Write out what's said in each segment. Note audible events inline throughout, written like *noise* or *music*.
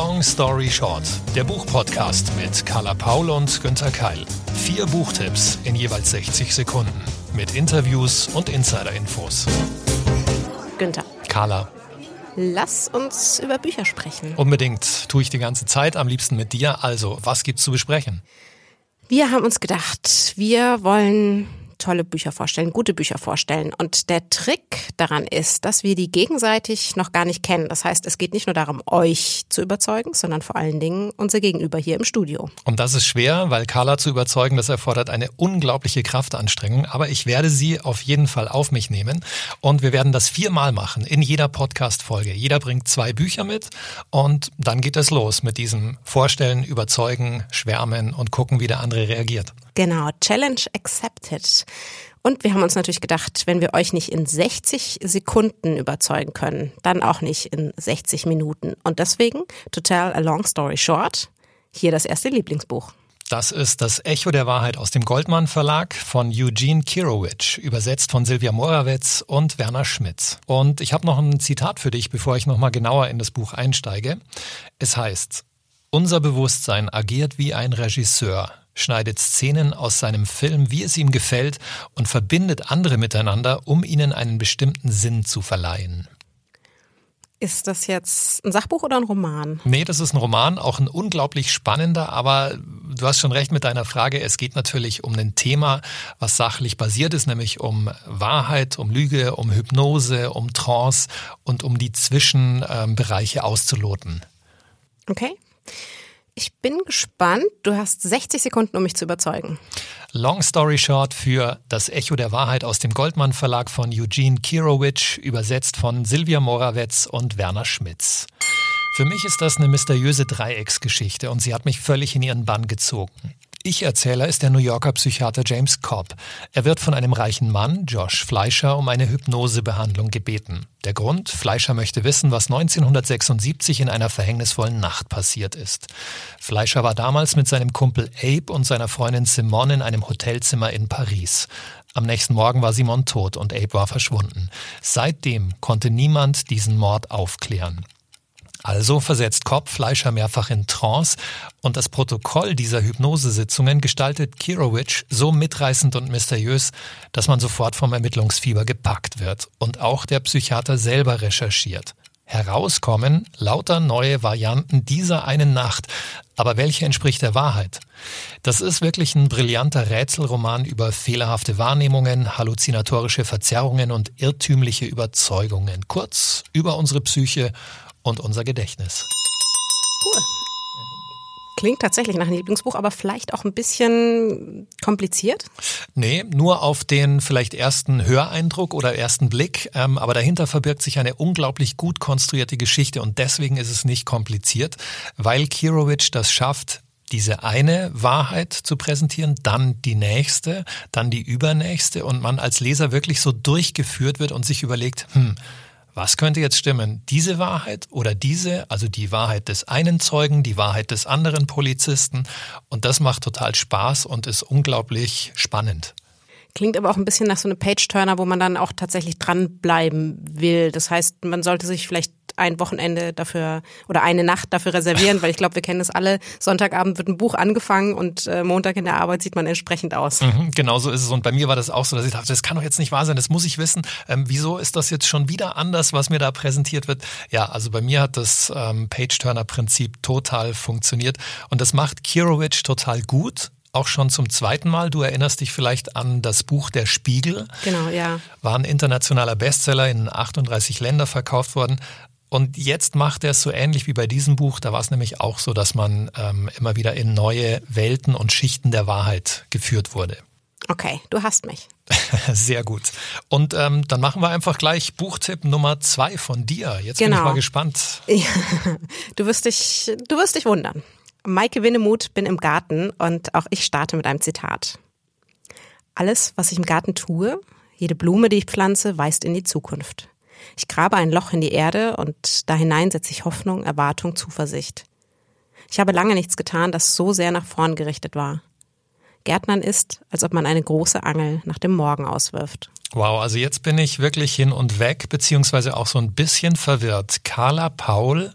Long Story Short, der Buchpodcast mit Carla Paul und Günter Keil. Vier Buchtipps in jeweils 60 Sekunden mit Interviews und Insider-Infos. Günther, Carla, lass uns über Bücher sprechen. unbedingt tue ich die ganze Zeit, am liebsten mit dir. Also, was gibt's zu besprechen? Wir haben uns gedacht, wir wollen tolle Bücher vorstellen, gute Bücher vorstellen. Und der Trick daran ist, dass wir die gegenseitig noch gar nicht kennen. Das heißt, es geht nicht nur darum, euch zu überzeugen, sondern vor allen Dingen unser Gegenüber hier im Studio. Und das ist schwer, weil Carla zu überzeugen, das erfordert eine unglaubliche Kraftanstrengung. Aber ich werde sie auf jeden Fall auf mich nehmen. Und wir werden das viermal machen in jeder Podcast-Folge. Jeder bringt zwei Bücher mit und dann geht es los mit diesem Vorstellen, Überzeugen, Schwärmen und gucken, wie der andere reagiert. Genau, Challenge accepted. Und wir haben uns natürlich gedacht, wenn wir euch nicht in 60 Sekunden überzeugen können, dann auch nicht in 60 Minuten. Und deswegen, to tell a long story short, hier das erste Lieblingsbuch. Das ist das Echo der Wahrheit aus dem Goldmann Verlag von Eugene Kirowitsch, übersetzt von Silvia Morawetz und Werner Schmitz. Und ich habe noch ein Zitat für dich, bevor ich nochmal genauer in das Buch einsteige. Es heißt, unser Bewusstsein agiert wie ein Regisseur, schneidet Szenen aus seinem Film, wie es ihm gefällt, und verbindet andere miteinander, um ihnen einen bestimmten Sinn zu verleihen. Ist das jetzt ein Sachbuch oder ein Roman? Nee, das ist ein Roman, auch ein unglaublich spannender, aber du hast schon recht mit deiner Frage. Es geht natürlich um ein Thema, was sachlich basiert ist, nämlich um Wahrheit, um Lüge, um Hypnose, um Trance und um die Zwischenbereiche auszuloten. Okay. Ich bin gespannt. Du hast 60 Sekunden, um mich zu überzeugen. Long Story Short für Das Echo der Wahrheit aus dem Goldmann Verlag von Eugene Kirowitsch, übersetzt von Silvia Morawetz und Werner Schmitz. Für mich ist das eine mysteriöse Dreiecksgeschichte und sie hat mich völlig in ihren Bann gezogen. Ich-Erzähler ist der New Yorker Psychiater James Cobb. Er wird von einem reichen Mann, Josh Fleischer, um eine Hypnosebehandlung gebeten. Der Grund? Fleischer möchte wissen, was 1976 in einer verhängnisvollen Nacht passiert ist. Fleischer war damals mit seinem Kumpel Abe und seiner Freundin Simone in einem Hotelzimmer in Paris. Am nächsten Morgen war Simon tot und Abe war verschwunden. Seitdem konnte niemand diesen Mord aufklären. Also versetzt Kopp Fleischer mehrfach in Trance und das Protokoll dieser Hypnosesitzungen gestaltet Kirowitsch so mitreißend und mysteriös, dass man sofort vom Ermittlungsfieber gepackt wird und auch der Psychiater selber recherchiert. Herauskommen lauter neue Varianten dieser einen Nacht. Aber welche entspricht der Wahrheit? Das ist wirklich ein brillanter Rätselroman über fehlerhafte Wahrnehmungen, halluzinatorische Verzerrungen und irrtümliche Überzeugungen. Kurz über unsere Psyche und unser Gedächtnis. Cool. Klingt tatsächlich nach einem Lieblingsbuch, aber vielleicht auch ein bisschen kompliziert. Nee, nur auf den vielleicht ersten Höreindruck oder ersten Blick, ähm, aber dahinter verbirgt sich eine unglaublich gut konstruierte Geschichte und deswegen ist es nicht kompliziert, weil Kirowitsch das schafft, diese eine Wahrheit zu präsentieren, dann die nächste, dann die übernächste und man als Leser wirklich so durchgeführt wird und sich überlegt, hm, was könnte jetzt stimmen? Diese Wahrheit oder diese, also die Wahrheit des einen Zeugen, die Wahrheit des anderen Polizisten. Und das macht total Spaß und ist unglaublich spannend. Klingt aber auch ein bisschen nach so einem Page-Turner, wo man dann auch tatsächlich dranbleiben will. Das heißt, man sollte sich vielleicht ein Wochenende dafür oder eine Nacht dafür reservieren, weil ich glaube, wir kennen das alle. Sonntagabend wird ein Buch angefangen und äh, Montag in der Arbeit sieht man entsprechend aus. Mhm, genau so ist es. Und bei mir war das auch so, dass ich dachte, das kann doch jetzt nicht wahr sein, das muss ich wissen. Ähm, wieso ist das jetzt schon wieder anders, was mir da präsentiert wird? Ja, also bei mir hat das ähm, Page-Turner-Prinzip total funktioniert. Und das macht Kirowitsch total gut auch schon zum zweiten Mal. Du erinnerst dich vielleicht an das Buch Der Spiegel. Genau, ja. War ein internationaler Bestseller in 38 Länder verkauft worden. Und jetzt macht er es so ähnlich wie bei diesem Buch. Da war es nämlich auch so, dass man ähm, immer wieder in neue Welten und Schichten der Wahrheit geführt wurde. Okay, du hast mich. *laughs* Sehr gut. Und ähm, dann machen wir einfach gleich Buchtipp Nummer zwei von dir. Jetzt bin ich Genau. mal gespannt. Ja, du wirst dich, du wirst dich wundern. Maike Winnemuth bin im Garten und auch ich starte mit einem Zitat. Alles, was ich im Garten tue, jede Blume, die ich pflanze, weist in die Zukunft. Ich grabe ein Loch in die Erde und da hinein setze ich Hoffnung, Erwartung, Zuversicht. Ich habe lange nichts getan, das so sehr nach vorn gerichtet war. Gärtnern ist, als ob man eine große Angel nach dem Morgen auswirft. Wow, also jetzt bin ich wirklich hin und weg, beziehungsweise auch so ein bisschen verwirrt. Carla Paul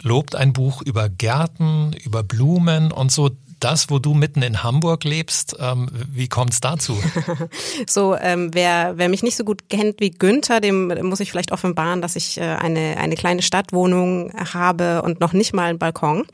lobt ein Buch über Gärten, über Blumen und so das, wo du mitten in Hamburg lebst. Ähm, wie kommt es dazu? *laughs* so, ähm, wer, wer mich nicht so gut kennt wie Günther, dem muss ich vielleicht offenbaren, dass ich äh, eine, eine kleine Stadtwohnung habe und noch nicht mal einen Balkon.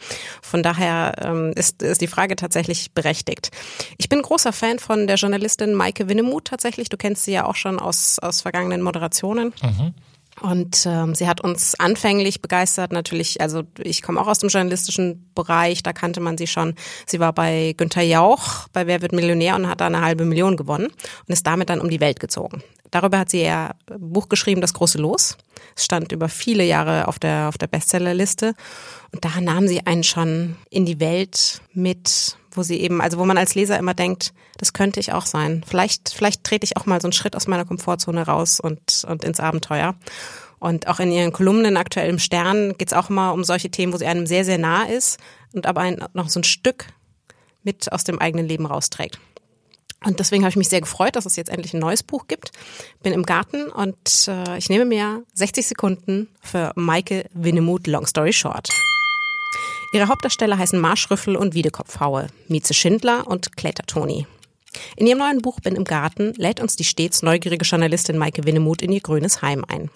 Von daher ähm, ist, ist die Frage tatsächlich berechtigt. Ich bin großer Fan von der Journalistin Maike Winnemuth tatsächlich. Du kennst sie ja auch schon aus, aus vergangenen Moderationen. Mhm. Und ähm, sie hat uns anfänglich begeistert. Natürlich, also ich komme auch aus dem journalistischen Bereich, da kannte man sie schon. Sie war bei Günther Jauch bei Wer wird Millionär und hat da eine halbe Million gewonnen und ist damit dann um die Welt gezogen. Darüber hat sie ihr Buch geschrieben, Das große Los. Es stand über viele Jahre auf der, auf der Bestsellerliste. Und da nahm sie einen schon in die Welt mit, wo sie eben, also wo man als Leser immer denkt, das könnte ich auch sein. Vielleicht, vielleicht trete ich auch mal so einen Schritt aus meiner Komfortzone raus und, und ins Abenteuer. Und auch in ihren Kolumnen aktuell im Stern geht es auch immer um solche Themen, wo sie einem sehr, sehr nah ist und aber ein, noch so ein Stück mit aus dem eigenen Leben rausträgt. Und deswegen habe ich mich sehr gefreut, dass es jetzt endlich ein neues Buch gibt. Bin im Garten und äh, ich nehme mir 60 Sekunden für Maike Winnemuth Long Story Short. Ihre Hauptdarsteller heißen Marschrüffel und Wiedekopfhaue, Mieze Schindler und Klettertoni. In ihrem neuen Buch Bin im Garten lädt uns die stets neugierige Journalistin Maike Winnemuth in ihr grünes Heim ein.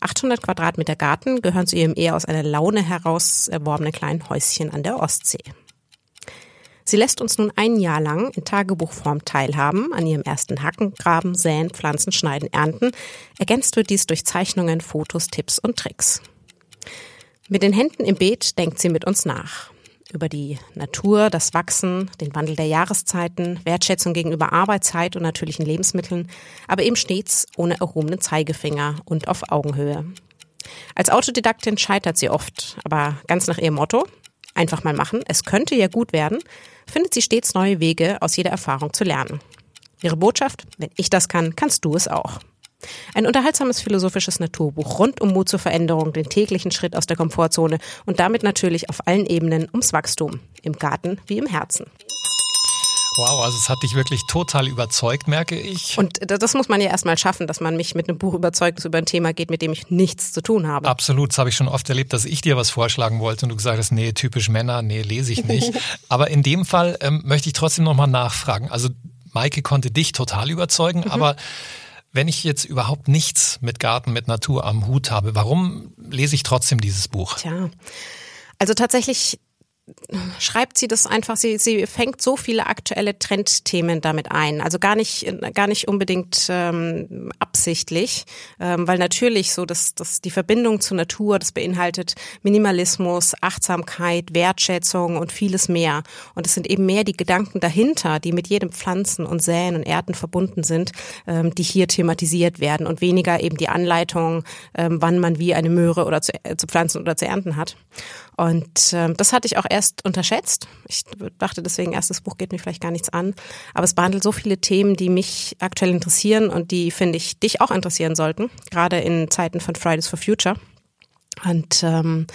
800 Quadratmeter Garten gehören zu ihrem eher aus einer Laune heraus erworbenen kleinen Häuschen an der Ostsee. Sie lässt uns nun ein Jahr lang in Tagebuchform teilhaben an ihrem ersten Hacken, Graben, Säen, Pflanzen, Schneiden, Ernten. Ergänzt wird dies durch Zeichnungen, Fotos, Tipps und Tricks. Mit den Händen im Beet denkt sie mit uns nach. Über die Natur, das Wachsen, den Wandel der Jahreszeiten, Wertschätzung gegenüber Arbeitszeit und natürlichen Lebensmitteln, aber eben stets ohne erhobenen Zeigefinger und auf Augenhöhe. Als Autodidaktin scheitert sie oft, aber ganz nach ihrem Motto, einfach mal machen, es könnte ja gut werden, findet sie stets neue Wege, aus jeder Erfahrung zu lernen. Ihre Botschaft, wenn ich das kann, kannst du es auch. Ein unterhaltsames philosophisches Naturbuch rund um Mut zur Veränderung, den täglichen Schritt aus der Komfortzone und damit natürlich auf allen Ebenen ums Wachstum, im Garten wie im Herzen. Wow, also es hat dich wirklich total überzeugt, merke ich. Und das muss man ja erstmal schaffen, dass man mich mit einem Buch überzeugt, das über ein Thema geht, mit dem ich nichts zu tun habe. Absolut, das habe ich schon oft erlebt, dass ich dir was vorschlagen wollte und du gesagt hast, nee, typisch Männer, nee, lese ich nicht. *laughs* aber in dem Fall ähm, möchte ich trotzdem nochmal nachfragen. Also Maike konnte dich total überzeugen, mhm. aber wenn ich jetzt überhaupt nichts mit Garten, mit Natur am Hut habe, warum lese ich trotzdem dieses Buch? Tja, also tatsächlich schreibt sie das einfach, sie, sie fängt so viele aktuelle Trendthemen damit ein. Also gar nicht, gar nicht unbedingt ähm, absichtlich, ähm, weil natürlich so dass, dass die Verbindung zur Natur, das beinhaltet Minimalismus, Achtsamkeit, Wertschätzung und vieles mehr. Und es sind eben mehr die Gedanken dahinter, die mit jedem Pflanzen und Säen und Erden verbunden sind, ähm, die hier thematisiert werden und weniger eben die Anleitung, ähm, wann man wie eine Möhre oder zu, äh, zu pflanzen oder zu ernten hat. Und ähm, das hatte ich auch erst unterschätzt. Ich dachte deswegen, erstes Buch geht mir vielleicht gar nichts an. Aber es behandelt so viele Themen, die mich aktuell interessieren und die, finde ich, dich auch interessieren sollten. Gerade in Zeiten von Fridays for Future. Und, ähm,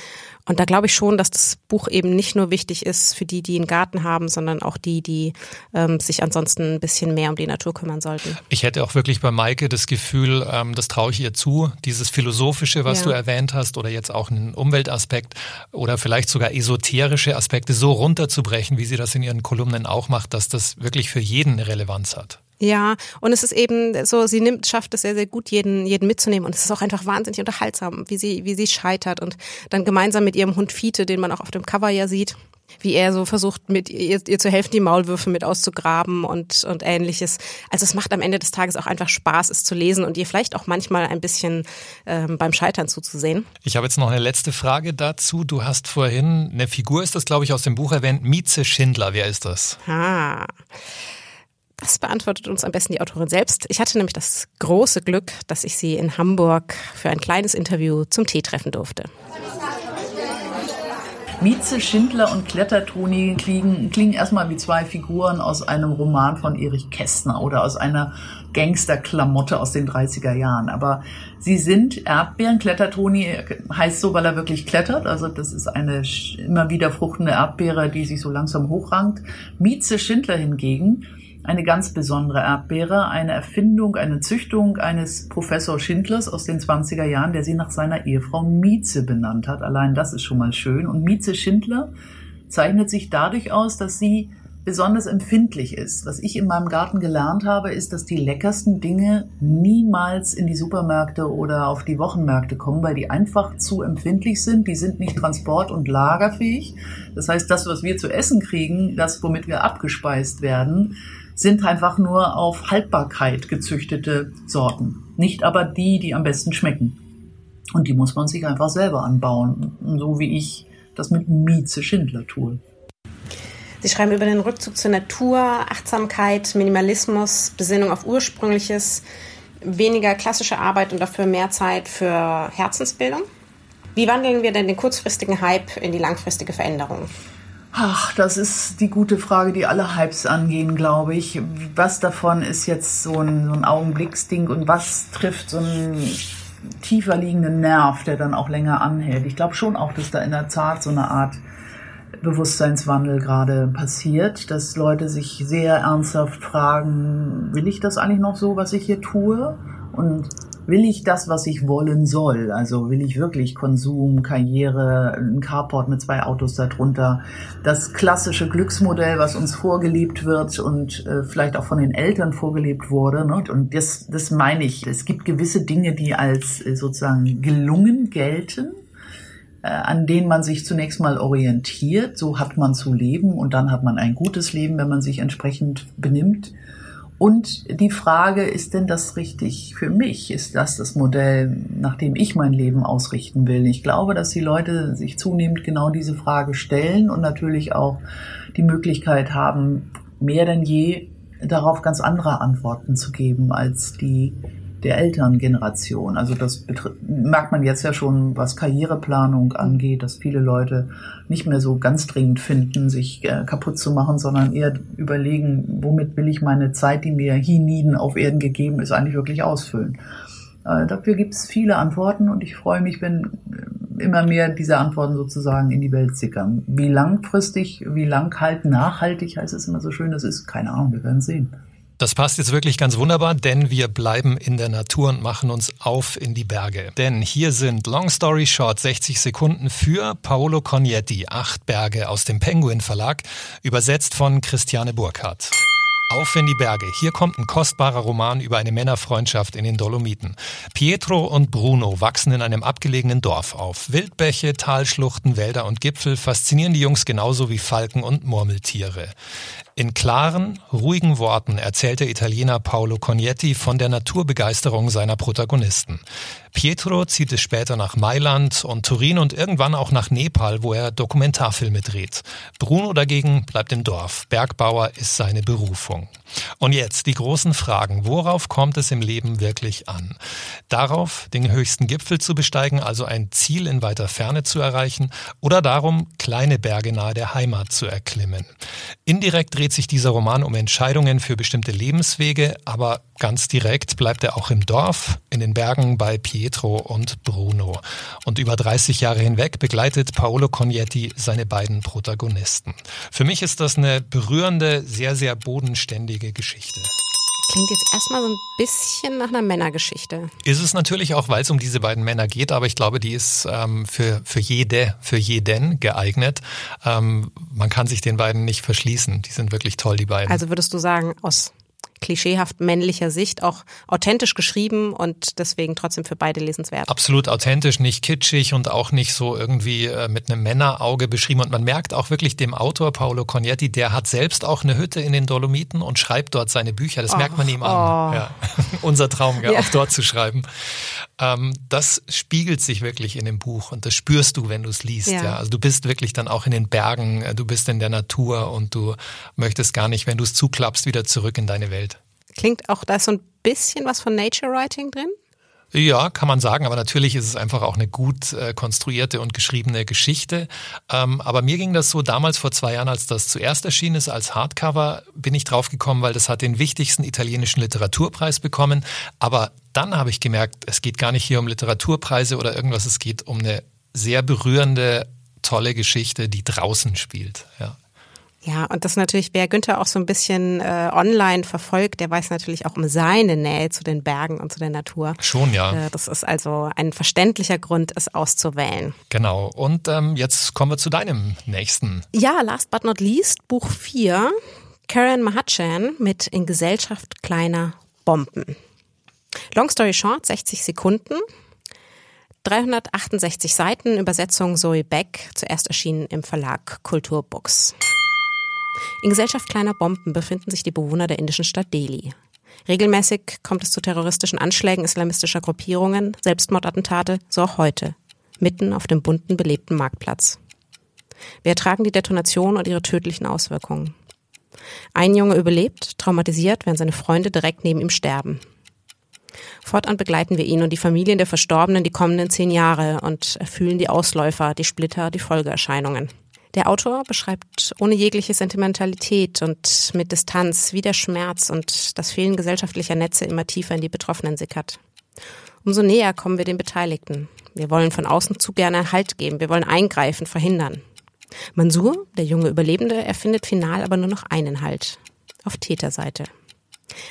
und da glaube ich schon, dass das Buch eben nicht nur wichtig ist für die, die einen Garten haben, sondern auch die, die ähm, sich ansonsten ein bisschen mehr um die Natur kümmern sollten. Ich hätte auch wirklich bei Maike das Gefühl, ähm, das traue ich ihr zu, dieses Philosophische, was ja. du erwähnt hast, oder jetzt auch einen Umweltaspekt oder vielleicht sogar esoterische Aspekte so runterzubrechen, wie sie das in ihren Kolumnen auch macht, dass das wirklich für jeden eine Relevanz hat. Ja, und es ist eben so, sie nimmt, schafft es sehr, sehr gut, jeden, jeden mitzunehmen. Und es ist auch einfach wahnsinnig unterhaltsam, wie sie, wie sie scheitert und dann gemeinsam mit ihrem Hund Fiete, den man auch auf dem Cover ja sieht, wie er so versucht, mit ihr, ihr zu helfen, die Maulwürfe mit auszugraben und, und ähnliches. Also es macht am Ende des Tages auch einfach Spaß, es zu lesen und ihr vielleicht auch manchmal ein bisschen ähm, beim Scheitern zuzusehen. Ich habe jetzt noch eine letzte Frage dazu. Du hast vorhin, eine Figur ist das, glaube ich, aus dem Buch erwähnt, Mieze Schindler. Wer ist das? Ah. Das beantwortet uns am besten die Autorin selbst. Ich hatte nämlich das große Glück, dass ich sie in Hamburg für ein kleines Interview zum Tee treffen durfte. Mieze, Schindler und Klettertoni klingen, klingen erstmal wie zwei Figuren aus einem Roman von Erich Kästner oder aus einer Gangsterklamotte aus den 30er Jahren. Aber sie sind Erdbeeren. Klettertoni heißt so, weil er wirklich klettert. Also das ist eine immer wieder fruchtende Erdbeere, die sich so langsam hochrankt. Mieze Schindler hingegen eine ganz besondere Erdbeere, eine Erfindung, eine Züchtung eines Professor Schindlers aus den 20er Jahren, der sie nach seiner Ehefrau Mieze benannt hat. Allein das ist schon mal schön. Und Mieze Schindler zeichnet sich dadurch aus, dass sie besonders empfindlich ist. Was ich in meinem Garten gelernt habe, ist, dass die leckersten Dinge niemals in die Supermärkte oder auf die Wochenmärkte kommen, weil die einfach zu empfindlich sind. Die sind nicht transport- und lagerfähig. Das heißt, das, was wir zu essen kriegen, das, womit wir abgespeist werden, sind einfach nur auf Haltbarkeit gezüchtete Sorten. Nicht aber die, die am besten schmecken. Und die muss man sich einfach selber anbauen. So wie ich das mit Mieze Schindler tue. Sie schreiben über den Rückzug zur Natur, Achtsamkeit, Minimalismus, Besinnung auf Ursprüngliches, weniger klassische Arbeit und dafür mehr Zeit für Herzensbildung. Wie wandeln wir denn den kurzfristigen Hype in die langfristige Veränderung? Ach, das ist die gute Frage, die alle Hypes angehen, glaube ich. Was davon ist jetzt so ein, so ein Augenblicksding und was trifft so einen tiefer liegenden Nerv, der dann auch länger anhält? Ich glaube schon auch, dass da in der Tat so eine Art Bewusstseinswandel gerade passiert, dass Leute sich sehr ernsthaft fragen, will ich das eigentlich noch so, was ich hier tue? Und will ich das, was ich wollen soll? Also will ich wirklich Konsum, Karriere, ein Carport mit zwei Autos darunter, das klassische Glücksmodell, was uns vorgelebt wird und äh, vielleicht auch von den Eltern vorgelebt wurde. Ne? Und das, das meine ich. Es gibt gewisse Dinge, die als äh, sozusagen gelungen gelten äh, an denen man sich zunächst mal orientiert. So hat man zu leben und dann hat man ein gutes Leben, wenn man sich entsprechend benimmt. Und die Frage, ist denn das richtig für mich? Ist das das Modell, nach dem ich mein Leben ausrichten will? Ich glaube, dass die Leute sich zunehmend genau diese Frage stellen und natürlich auch die Möglichkeit haben, mehr denn je darauf ganz andere Antworten zu geben als die der Elterngeneration. Also das merkt man jetzt ja schon, was Karriereplanung angeht, dass viele Leute nicht mehr so ganz dringend finden, sich äh, kaputt zu machen, sondern eher überlegen, womit will ich meine Zeit, die mir hienieden auf Erden gegeben ist, eigentlich wirklich ausfüllen. Äh, dafür gibt es viele Antworten und ich freue mich, wenn immer mehr diese Antworten sozusagen in die Welt sickern. Wie langfristig, wie lang halt nachhaltig heißt es immer so schön, das ist keine Ahnung, wir werden sehen. Das passt jetzt wirklich ganz wunderbar, denn wir bleiben in der Natur und machen uns auf in die Berge. Denn hier sind Long Story Short 60 Sekunden für Paolo Cognetti, Acht Berge aus dem Penguin Verlag, übersetzt von Christiane Burkhardt. Auf in die Berge. Hier kommt ein kostbarer Roman über eine Männerfreundschaft in den Dolomiten. Pietro und Bruno wachsen in einem abgelegenen Dorf auf. Wildbäche, Talschluchten, Wälder und Gipfel faszinieren die Jungs genauso wie Falken und Murmeltiere. In klaren, ruhigen Worten erzählt der Italiener Paolo Cognetti von der Naturbegeisterung seiner Protagonisten. Pietro zieht es später nach Mailand und Turin und irgendwann auch nach Nepal, wo er Dokumentarfilme dreht. Bruno dagegen bleibt im Dorf. Bergbauer ist seine Berufung. Und jetzt die großen Fragen. Worauf kommt es im Leben wirklich an? Darauf, den höchsten Gipfel zu besteigen, also ein Ziel in weiter Ferne zu erreichen, oder darum, kleine Berge nahe der Heimat zu erklimmen? Indirekt dreht sich dieser Roman um Entscheidungen für bestimmte Lebenswege, aber ganz direkt bleibt er auch im Dorf, in den Bergen bei Pietro und Bruno. Und über 30 Jahre hinweg begleitet Paolo Cognetti seine beiden Protagonisten. Für mich ist das eine berührende, sehr, sehr bodenständige Geschichte. Klingt jetzt erstmal so ein bisschen nach einer Männergeschichte. Ist es natürlich auch, weil es um diese beiden Männer geht, aber ich glaube, die ist ähm, für, für jede, für jeden geeignet. Ähm, man kann sich den beiden nicht verschließen. Die sind wirklich toll, die beiden. Also würdest du sagen, aus klischeehaft männlicher Sicht auch authentisch geschrieben und deswegen trotzdem für beide lesenswert. Absolut authentisch, nicht kitschig und auch nicht so irgendwie äh, mit einem Männerauge beschrieben. Und man merkt auch wirklich dem Autor Paolo Cognetti, der hat selbst auch eine Hütte in den Dolomiten und schreibt dort seine Bücher. Das oh, merkt man ihm an. Oh. Ja. *laughs* Unser Traum, ja, ja. auch dort zu schreiben. Ähm, das spiegelt sich wirklich in dem Buch und das spürst du, wenn du es liest. Ja. ja. Also du bist wirklich dann auch in den Bergen, äh, du bist in der Natur und du möchtest gar nicht, wenn du es zuklappst, wieder zurück in deine Welt. Klingt auch, da so ein bisschen was von Nature Writing drin? Ja, kann man sagen, aber natürlich ist es einfach auch eine gut äh, konstruierte und geschriebene Geschichte. Ähm, aber mir ging das so damals vor zwei Jahren, als das zuerst erschienen ist als Hardcover, bin ich drauf gekommen, weil das hat den wichtigsten italienischen Literaturpreis bekommen. Aber dann habe ich gemerkt, es geht gar nicht hier um Literaturpreise oder irgendwas, es geht um eine sehr berührende, tolle Geschichte, die draußen spielt. Ja. Ja, und das natürlich, wer Günther auch so ein bisschen äh, online verfolgt, der weiß natürlich auch um seine Nähe zu den Bergen und zu der Natur. Schon, ja. Äh, das ist also ein verständlicher Grund, es auszuwählen. Genau. Und ähm, jetzt kommen wir zu deinem nächsten. Ja, last but not least, Buch 4, Karen Mahachan mit In Gesellschaft kleiner Bomben. Long story short, 60 Sekunden. 368 Seiten, Übersetzung Zoe Beck, zuerst erschienen im Verlag Kulturbooks. In Gesellschaft kleiner Bomben befinden sich die Bewohner der indischen Stadt Delhi. Regelmäßig kommt es zu terroristischen Anschlägen islamistischer Gruppierungen, Selbstmordattentate, so auch heute, mitten auf dem bunten, belebten Marktplatz. Wir ertragen die Detonation und ihre tödlichen Auswirkungen. Ein Junge überlebt, traumatisiert, während seine Freunde direkt neben ihm sterben. Fortan begleiten wir ihn und die Familien der Verstorbenen die kommenden zehn Jahre und erfüllen die Ausläufer, die Splitter, die Folgeerscheinungen. Der Autor beschreibt ohne jegliche Sentimentalität und mit Distanz, wie der Schmerz und das Fehlen gesellschaftlicher Netze immer tiefer in die Betroffenen sickert. Umso näher kommen wir den Beteiligten. Wir wollen von außen zu gerne Halt geben. Wir wollen eingreifen, verhindern. Mansur, der junge Überlebende, erfindet final aber nur noch einen Halt. Auf Täterseite.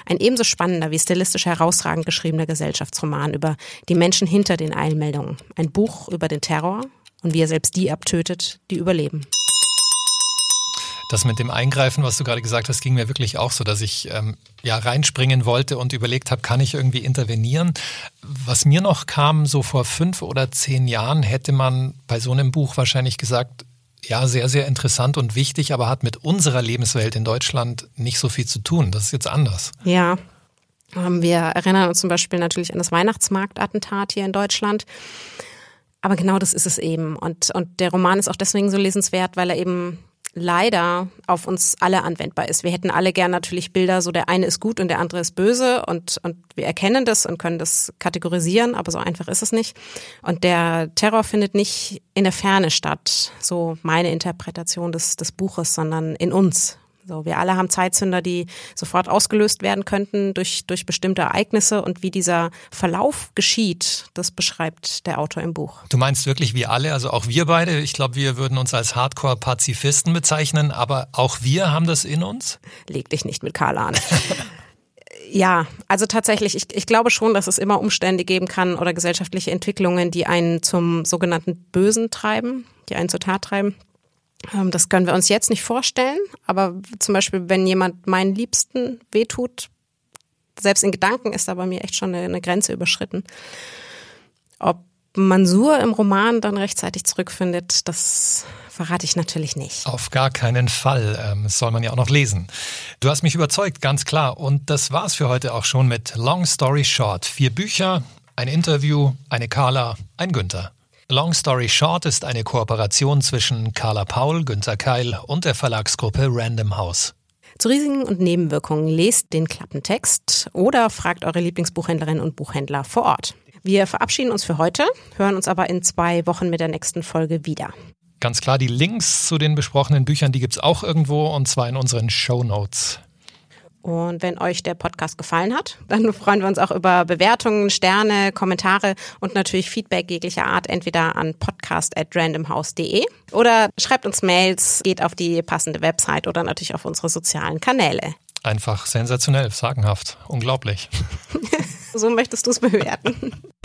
Ein ebenso spannender wie stilistisch herausragend geschriebener Gesellschaftsroman über die Menschen hinter den Eilmeldungen. Ein Buch über den Terror, und wie er selbst die abtötet, die überleben. Das mit dem Eingreifen, was du gerade gesagt hast, ging mir wirklich auch so, dass ich ähm, ja reinspringen wollte und überlegt habe, kann ich irgendwie intervenieren? Was mir noch kam, so vor fünf oder zehn Jahren, hätte man bei so einem Buch wahrscheinlich gesagt, ja, sehr, sehr interessant und wichtig, aber hat mit unserer Lebenswelt in Deutschland nicht so viel zu tun. Das ist jetzt anders. Ja. Ähm, wir erinnern uns zum Beispiel natürlich an das Weihnachtsmarktattentat hier in Deutschland. Aber genau das ist es eben. Und, und der Roman ist auch deswegen so lesenswert, weil er eben leider auf uns alle anwendbar ist. Wir hätten alle gern natürlich Bilder, so der eine ist gut und der andere ist böse und, und wir erkennen das und können das kategorisieren, aber so einfach ist es nicht. Und der Terror findet nicht in der Ferne statt, so meine Interpretation des, des Buches, sondern in uns. So, wir alle haben Zeitzünder, die sofort ausgelöst werden könnten durch, durch bestimmte Ereignisse und wie dieser Verlauf geschieht, das beschreibt der Autor im Buch. Du meinst wirklich wir alle, also auch wir beide? Ich glaube, wir würden uns als Hardcore-Pazifisten bezeichnen, aber auch wir haben das in uns? Leg dich nicht mit Karl an. Ja, also tatsächlich, ich, ich glaube schon, dass es immer Umstände geben kann oder gesellschaftliche Entwicklungen, die einen zum sogenannten Bösen treiben, die einen zur Tat treiben. Ähm, das können wir uns jetzt nicht vorstellen, aber zum Beispiel, wenn jemand meinen Liebsten wehtut, selbst in Gedanken ist da bei mir echt schon eine, Grenze überschritten. Ob Mansur im Roman dann rechtzeitig zurückfindet, das verrate ich natürlich nicht. Auf gar keinen Fall. Ähm, das soll man ja auch noch lesen. Du hast mich überzeugt, ganz klar. Und das war's für heute auch schon mit Long Story Short. Vier Bücher, ein Interview, eine Carla, ein Günther. Long Story Short ist eine Kooperation zwischen Carla Paul, Günter Keil und der Verlagsgruppe Random House. Zu Risiken und Nebenwirkungen lest den Klappentext oder fragt eure Lieblingsbuchhändlerinnen und Buchhändler vor Ort. Wir verabschieden uns für heute, hören uns aber in zwei Wochen mit der nächsten Folge wieder. Ganz klar, die Links zu den besprochenen Büchern, die gibt es auch irgendwo und zwar in unseren Show Notes. Und wenn euch der Podcast gefallen hat, dann *laughs* freuen wir uns auch über Bewertungen, Sterne, Kommentare und natürlich Feedback jeglicher Art, entweder an podcast@randomhouse.de oder schreibt uns Mails, geht auf die passende Website oder natürlich auf unsere sozialen Kanäle. Einfach sensationell, sagenhaft, unglaublich. *laughs* so möchtest du es bewerten. *laughs*